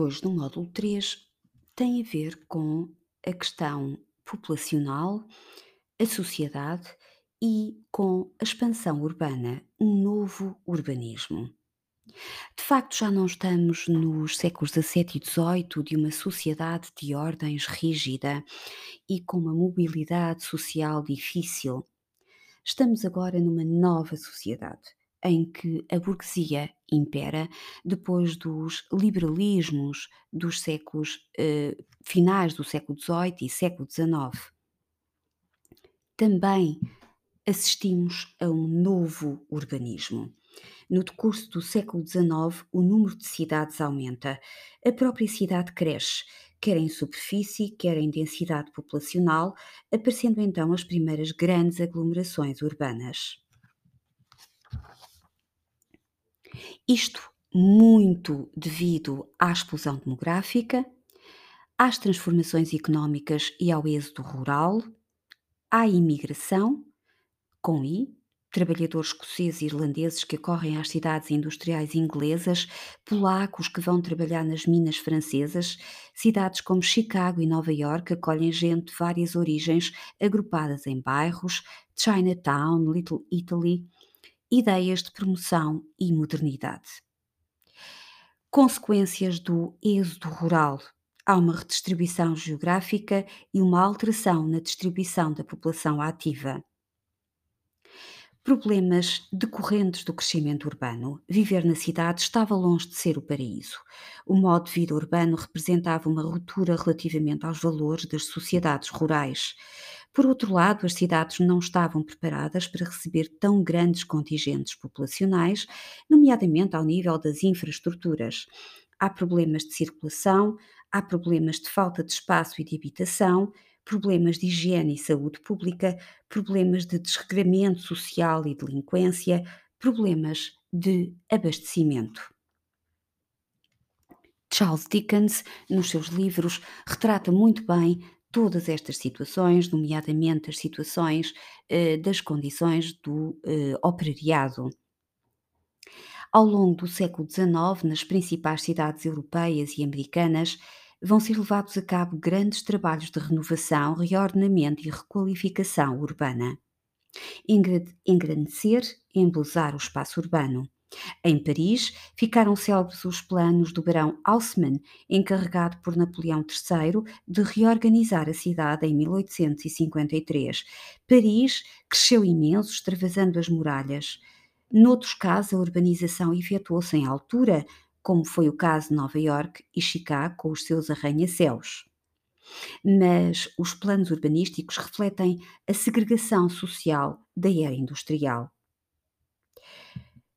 de hoje, no módulo 3, tem a ver com a questão populacional, a sociedade e com a expansão urbana, um novo urbanismo. De facto, já não estamos nos séculos XVII e XVIII de uma sociedade de ordens rígida e com uma mobilidade social difícil. Estamos agora numa nova sociedade em que a burguesia impera depois dos liberalismos dos séculos eh, finais do século XVIII e século XIX. Também assistimos a um novo urbanismo. No decurso do século XIX, o número de cidades aumenta, a própria cidade cresce, quer em superfície, quer em densidade populacional, aparecendo então as primeiras grandes aglomerações urbanas. Isto muito devido à explosão demográfica, às transformações económicas e ao êxodo rural, à imigração, com I, trabalhadores escoceses e irlandeses que acorrem às cidades industriais inglesas, polacos que vão trabalhar nas minas francesas, cidades como Chicago e Nova York acolhem gente de várias origens agrupadas em bairros, Chinatown, Little Italy, ideias de promoção e modernidade. Consequências do êxodo rural. Há uma redistribuição geográfica e uma alteração na distribuição da população ativa. Problemas decorrentes do crescimento urbano. Viver na cidade estava longe de ser o paraíso. O modo de vida urbano representava uma ruptura relativamente aos valores das sociedades rurais. Por outro lado, as cidades não estavam preparadas para receber tão grandes contingentes populacionais, nomeadamente ao nível das infraestruturas. Há problemas de circulação, há problemas de falta de espaço e de habitação, problemas de higiene e saúde pública, problemas de desregramento social e delinquência, problemas de abastecimento. Charles Dickens, nos seus livros, retrata muito bem todas estas situações, nomeadamente as situações eh, das condições do eh, operariado. Ao longo do século XIX, nas principais cidades europeias e americanas, vão ser levados a cabo grandes trabalhos de renovação, reordenamento e requalificação urbana. Engrandecer embelezar o espaço urbano. Em Paris, ficaram célebres os planos do barão Haussmann, encarregado por Napoleão III de reorganizar a cidade em 1853. Paris cresceu imenso, extravasando as muralhas. Noutros casos, a urbanização efetuou-se em altura, como foi o caso de Nova York e Chicago com os seus arranha-céus. Mas os planos urbanísticos refletem a segregação social da era industrial.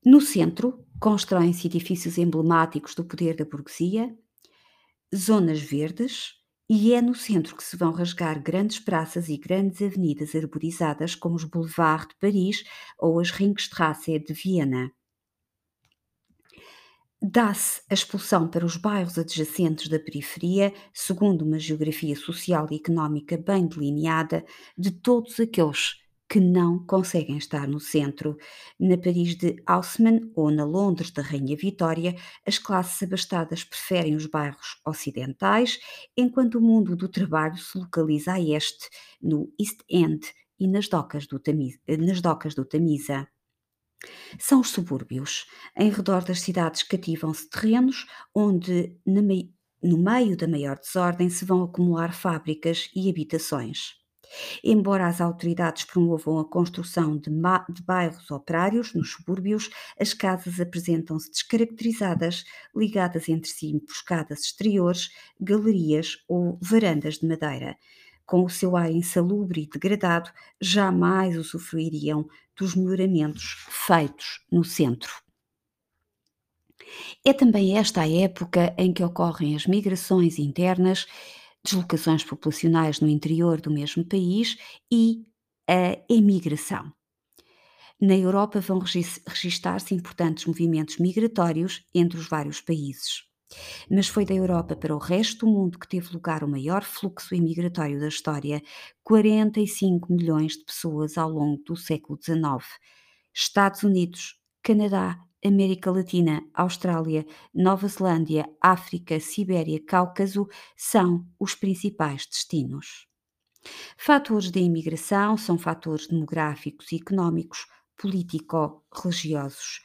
No centro, constroem-se edifícios emblemáticos do poder da burguesia, zonas verdes, e é no centro que se vão rasgar grandes praças e grandes avenidas arborizadas, como os Boulevards de Paris ou as Ringstrasse de Viena. Dá-se a expulsão para os bairros adjacentes da periferia, segundo uma geografia social e económica bem delineada, de todos aqueles que não conseguem estar no centro. Na Paris de Haussmann ou na Londres da Rainha Vitória, as classes abastadas preferem os bairros ocidentais, enquanto o mundo do trabalho se localiza a este, no East End e nas docas do Tamisa. Nas docas do Tamisa. São os subúrbios. Em redor das cidades cativam-se terrenos onde, no meio da maior desordem, se vão acumular fábricas e habitações. Embora as autoridades promovam a construção de, de, bairros operários nos subúrbios, as casas apresentam-se descaracterizadas, ligadas entre si emboscadas exteriores, galerias ou varandas de madeira com o seu ar insalubre e degradado, jamais usufruiriam dos melhoramentos feitos no centro. É também esta a época em que ocorrem as migrações internas, deslocações populacionais no interior do mesmo país e a emigração. Na Europa vão registar-se importantes movimentos migratórios entre os vários países. Mas foi da Europa para o resto do mundo que teve lugar o maior fluxo imigratório da história, 45 milhões de pessoas ao longo do século XIX. Estados Unidos, Canadá, América Latina, Austrália, Nova Zelândia, África, Sibéria, Cáucaso são os principais destinos. Fatores de imigração são fatores demográficos económicos, político-religiosos.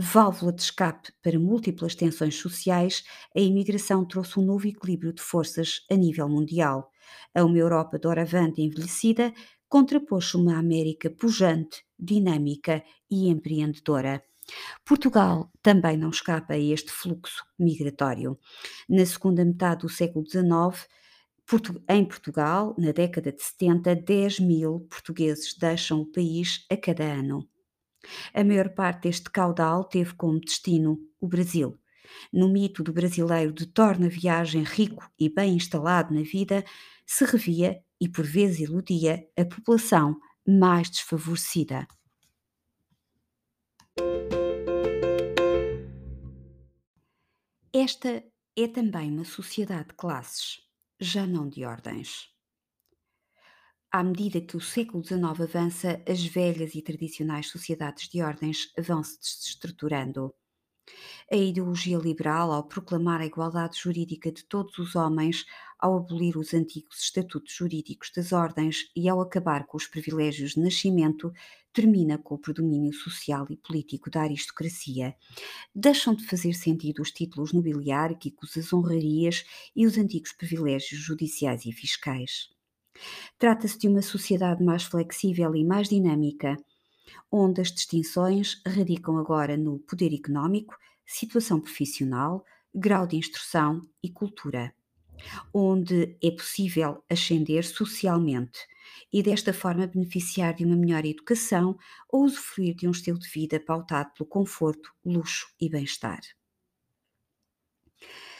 Válvula de escape para múltiplas tensões sociais, a imigração trouxe um novo equilíbrio de forças a nível mundial. A uma Europa doravante envelhecida contrapôs-se uma América pujante, dinâmica e empreendedora. Portugal também não escapa a este fluxo migratório. Na segunda metade do século XIX, em Portugal, na década de 70, 10 mil portugueses deixam o país a cada ano. A maior parte deste caudal teve como destino o Brasil. No mito do brasileiro de torna viagem rico e bem instalado na vida, se revia e por vezes iludia a população mais desfavorecida. Esta é também uma sociedade de classes já não de ordens. À medida que o século XIX avança, as velhas e tradicionais sociedades de ordens vão se desestruturando. A ideologia liberal, ao proclamar a igualdade jurídica de todos os homens, ao abolir os antigos estatutos jurídicos das ordens e ao acabar com os privilégios de nascimento, termina com o predomínio social e político da aristocracia. Deixam de fazer sentido os títulos nobiliárquicos, as honrarias e os antigos privilégios judiciais e fiscais. Trata-se de uma sociedade mais flexível e mais dinâmica, onde as distinções radicam agora no poder económico, situação profissional, grau de instrução e cultura onde é possível ascender socialmente e desta forma beneficiar de uma melhor educação ou usufruir de um estilo de vida pautado pelo conforto, luxo e bem-estar.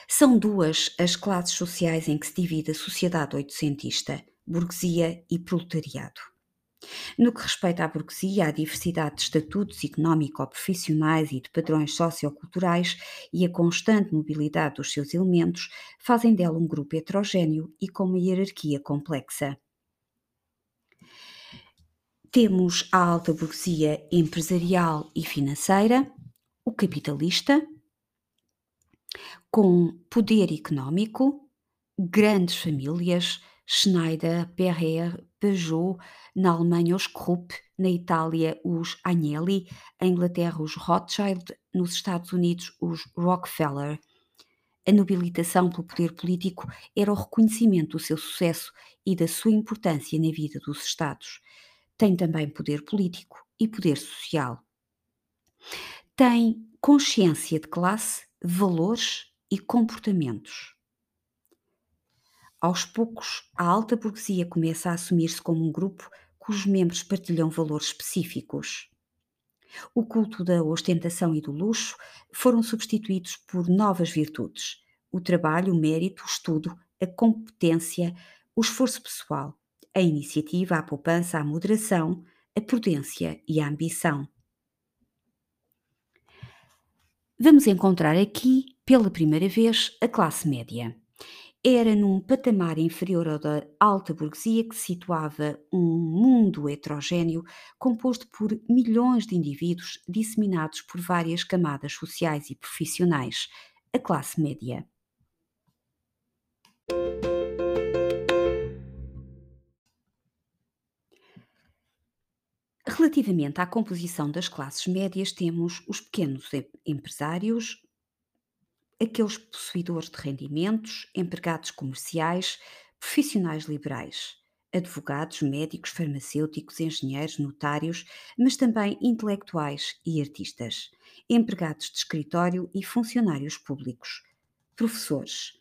São duas as classes sociais em que se divide a sociedade oitocentista, burguesia e proletariado. No que respeita à burguesia, à diversidade de estatutos económico-profissionais e de padrões socioculturais e a constante mobilidade dos seus elementos fazem dela um grupo heterogéneo e com uma hierarquia complexa. Temos a alta burguesia empresarial e financeira, o capitalista, com poder económico, grandes famílias, Schneider, Perrier, Peugeot, na Alemanha os Krupp, na Itália os Agnelli, em Inglaterra os Rothschild, nos Estados Unidos os Rockefeller. A nobilitação pelo poder político era o reconhecimento do seu sucesso e da sua importância na vida dos Estados. Tem também poder político e poder social. Tem consciência de classe, valores e comportamentos. Aos poucos, a alta burguesia começa a assumir-se como um grupo cujos membros partilham valores específicos. O culto da ostentação e do luxo foram substituídos por novas virtudes: o trabalho, o mérito, o estudo, a competência, o esforço pessoal, a iniciativa, a poupança, a moderação, a prudência e a ambição. Vamos encontrar aqui, pela primeira vez, a classe média era num patamar inferior ao da alta burguesia que situava um mundo heterogéneo composto por milhões de indivíduos disseminados por várias camadas sociais e profissionais, a classe média. Relativamente à composição das classes médias, temos os pequenos empresários, aqueles possuidores de rendimentos, empregados comerciais, profissionais liberais, advogados, médicos, farmacêuticos, engenheiros, notários, mas também intelectuais e artistas, empregados de escritório e funcionários públicos, professores.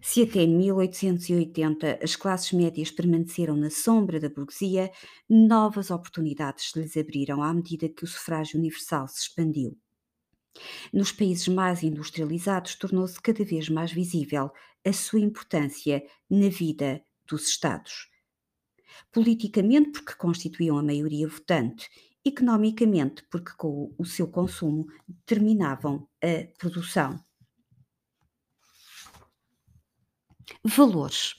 Se até 1880 as classes médias permaneceram na sombra da burguesia, novas oportunidades se lhes abriram à medida que o sufrágio universal se expandiu. Nos países mais industrializados, tornou-se cada vez mais visível a sua importância na vida dos Estados. Politicamente, porque constituíam a maioria votante, economicamente, porque com o seu consumo determinavam a produção. Valores.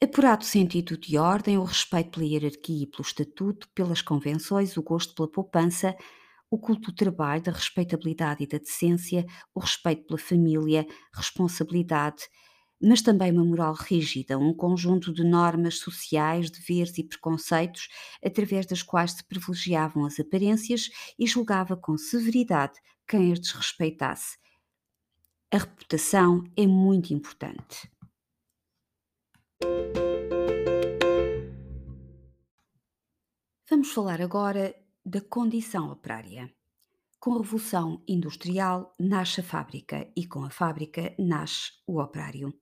Apurado sentido de ordem, o respeito pela hierarquia e pelo estatuto, pelas convenções, o gosto pela poupança, o culto do trabalho, da respeitabilidade e da decência, o respeito pela família, responsabilidade, mas também uma moral rígida, um conjunto de normas sociais, deveres e preconceitos, através das quais se privilegiavam as aparências e julgava com severidade quem as desrespeitasse. A reputação é muito importante. Vamos falar agora da condição operária. Com a Revolução Industrial nasce a fábrica e com a fábrica nasce o operário.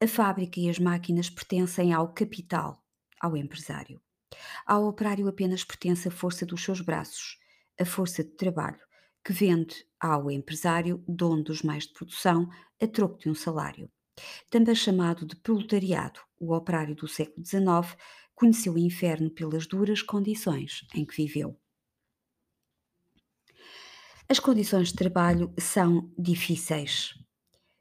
A fábrica e as máquinas pertencem ao capital, ao empresário. Ao operário apenas pertence a força dos seus braços, a força de trabalho, que vende ao empresário, dono dos meios de produção, a troco de um salário. Também chamado de proletariado, o operário do século XIX conheceu o inferno pelas duras condições em que viveu. As condições de trabalho são difíceis.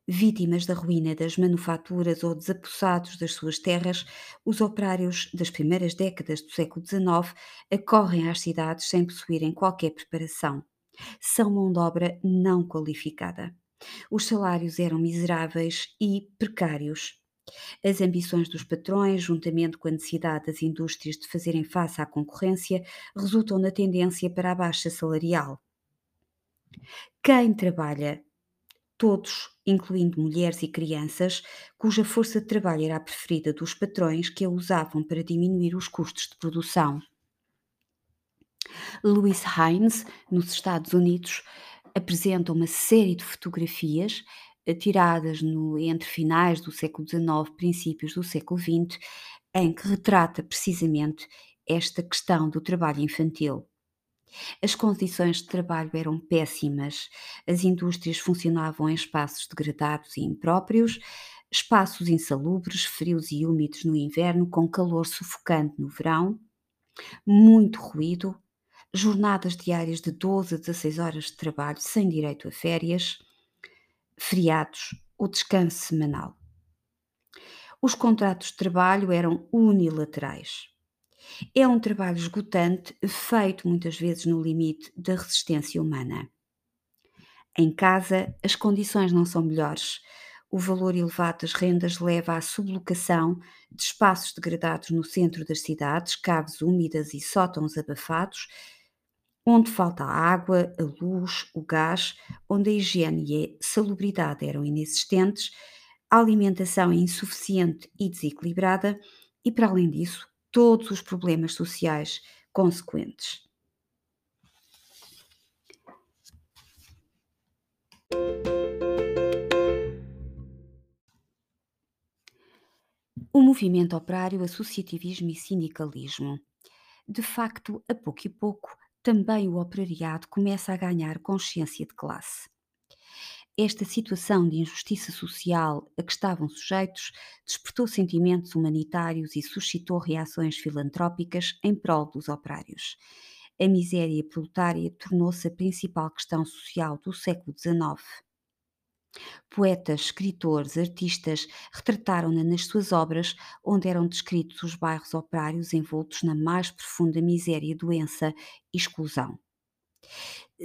Vítimas da ruína das manufaturas ou desapossados das suas terras, os operários das primeiras décadas do século XIX acorrem às cidades sem possuírem qualquer preparação. São mão de obra não qualificada. Os salários eram miseráveis e precários. As ambições dos patrões, juntamente com a necessidade das indústrias de fazerem face à concorrência, resultam na tendência para a baixa salarial. Quem trabalha, todos, incluindo mulheres e crianças, cuja força de trabalho era a preferida dos patrões que a usavam para diminuir os custos de produção. Louis Hines, nos Estados Unidos, apresenta uma série de fotografias tiradas no, entre finais do século XIX, princípios do século XX, em que retrata precisamente esta questão do trabalho infantil. As condições de trabalho eram péssimas, as indústrias funcionavam em espaços degradados e impróprios, espaços insalubres, frios e úmidos no inverno, com calor sufocante no verão, muito ruído, jornadas diárias de 12 a 16 horas de trabalho sem direito a férias, feriados ou descanso semanal. Os contratos de trabalho eram unilaterais. É um trabalho esgotante, feito muitas vezes no limite da resistência humana. Em casa, as condições não são melhores. O valor elevado das rendas leva à sublocação de espaços degradados no centro das cidades, caves úmidas e sótãos abafados, onde falta a água, a luz, o gás, onde a higiene e a salubridade eram inexistentes, a alimentação é insuficiente e desequilibrada e, para além disso, todos os problemas sociais consequentes. O movimento operário, associativismo e sindicalismo. De facto, a pouco e pouco, também o operariado começa a ganhar consciência de classe. Esta situação de injustiça social a que estavam sujeitos despertou sentimentos humanitários e suscitou reações filantrópicas em prol dos operários. A miséria proletária tornou-se a principal questão social do século XIX. Poetas, escritores, artistas retrataram-na nas suas obras, onde eram descritos os bairros operários envoltos na mais profunda miséria, doença e exclusão.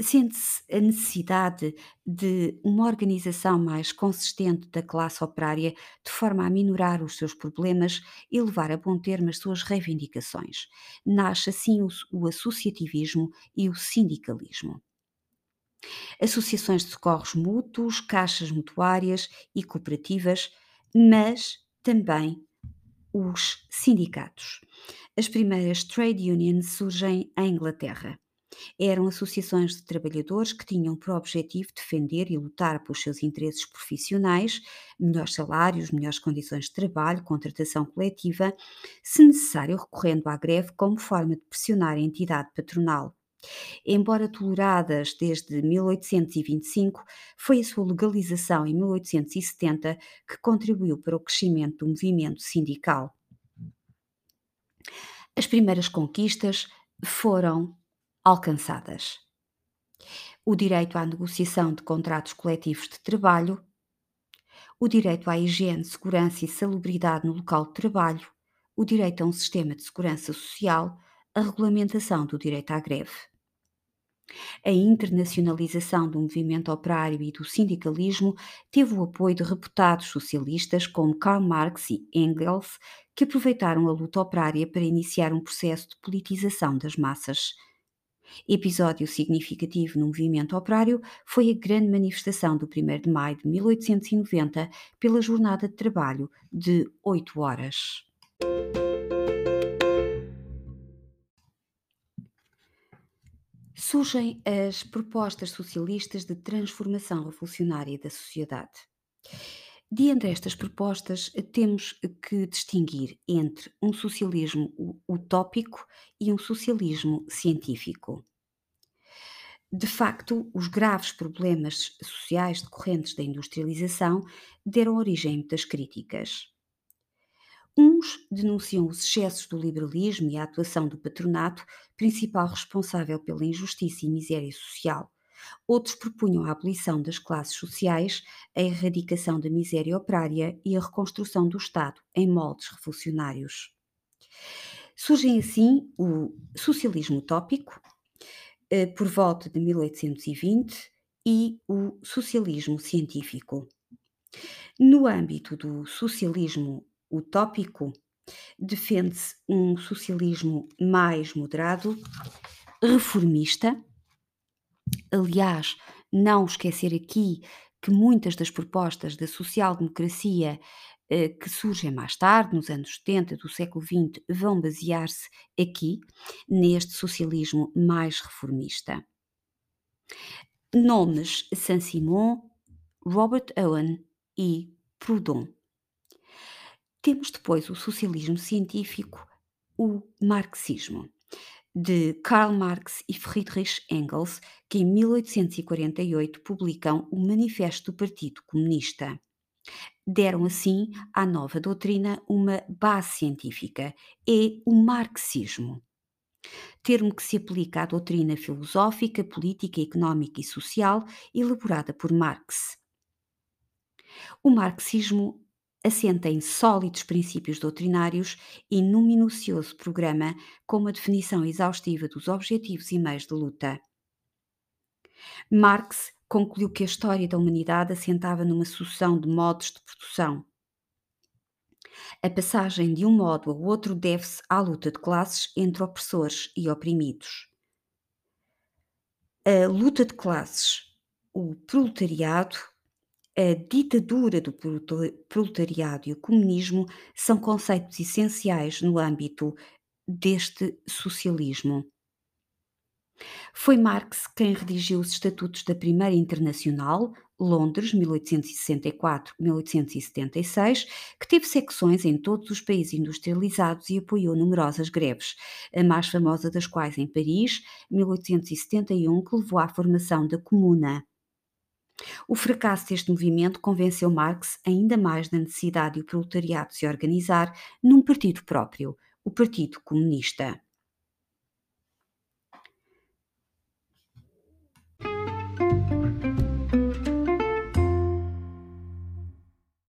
Sente-se a necessidade de uma organização mais consistente da classe operária, de forma a minorar os seus problemas e levar a bom termo as suas reivindicações. Nasce assim o, o associativismo e o sindicalismo associações de socorros mútuos, caixas mutuárias e cooperativas, mas também os sindicatos. As primeiras trade unions surgem em Inglaterra. Eram associações de trabalhadores que tinham por objetivo defender e lutar pelos seus interesses profissionais, melhores salários, melhores condições de trabalho, contratação coletiva, se necessário recorrendo à greve como forma de pressionar a entidade patronal. Embora toleradas desde 1825, foi a sua legalização em 1870 que contribuiu para o crescimento do movimento sindical. As primeiras conquistas foram alcançadas. O direito à negociação de contratos coletivos de trabalho, o direito à higiene, segurança e salubridade no local de trabalho, o direito a um sistema de segurança social, a regulamentação do direito à greve. A internacionalização do movimento operário e do sindicalismo teve o apoio de reputados socialistas como Karl Marx e Engels, que aproveitaram a luta operária para iniciar um processo de politização das massas. Episódio significativo no movimento operário foi a grande manifestação do 1 de maio de 1890 pela jornada de trabalho de 8 horas. Surgem as propostas socialistas de transformação revolucionária da sociedade. Diante destas propostas, temos que distinguir entre um socialismo utópico e um socialismo científico. De facto, os graves problemas sociais decorrentes da industrialização deram origem a muitas críticas. Uns denunciam os excessos do liberalismo e a atuação do patronato, principal responsável pela injustiça e miséria social. Outros propunham a abolição das classes sociais, a erradicação da miséria operária e a reconstrução do Estado em moldes revolucionários. Surgem assim o socialismo utópico, eh, por volta de 1820, e o socialismo científico. No âmbito do socialismo utópico, defende-se um socialismo mais moderado, reformista. Aliás, não esquecer aqui que muitas das propostas da social-democracia eh, que surgem mais tarde, nos anos 70 do século XX, vão basear-se aqui, neste socialismo mais reformista. Nomes Saint-Simon, Robert Owen e Proudhon. Temos depois o socialismo científico, o marxismo, de Karl Marx e Friedrich Engels, que em 1848 publicam o Manifesto do Partido Comunista. Deram assim à nova doutrina uma base científica, é o marxismo. Termo que se aplica à doutrina filosófica, política, económica e social elaborada por Marx. O marxismo assenta em sólidos princípios doutrinários e num minucioso programa com uma definição exaustiva dos objetivos e meios de luta. Marx concluiu que a história da humanidade assentava numa sucessão de modos de produção. A passagem de um modo ao outro deve-se à luta de classes entre opressores e oprimidos. A luta de classes, o proletariado, a ditadura do proletariado e o comunismo são conceitos essenciais no âmbito deste socialismo. Foi Marx quem redigiu os Estatutos da Primeira Internacional, Londres, 1874-1876, que teve secções em todos os países industrializados e apoiou numerosas greves, a mais famosa das quais em Paris, 1871, que levou à formação da Comuna. O fracasso deste movimento convenceu Marx ainda mais da necessidade de o proletariado se organizar num partido próprio, o Partido Comunista.